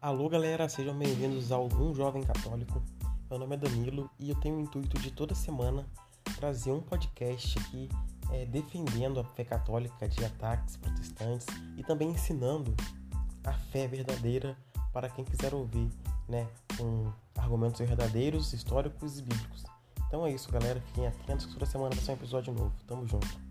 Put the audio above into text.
Alô galera, sejam bem-vindos ao Um Jovem Católico. Meu nome é Danilo e eu tenho o intuito de toda semana trazer um podcast aqui é, defendendo a fé católica de ataques protestantes e também ensinando a fé verdadeira para quem quiser ouvir, né, com argumentos verdadeiros, históricos e bíblicos. Então é isso, galera. Fiquem atentos que toda semana vai ser um episódio novo. Tamo junto.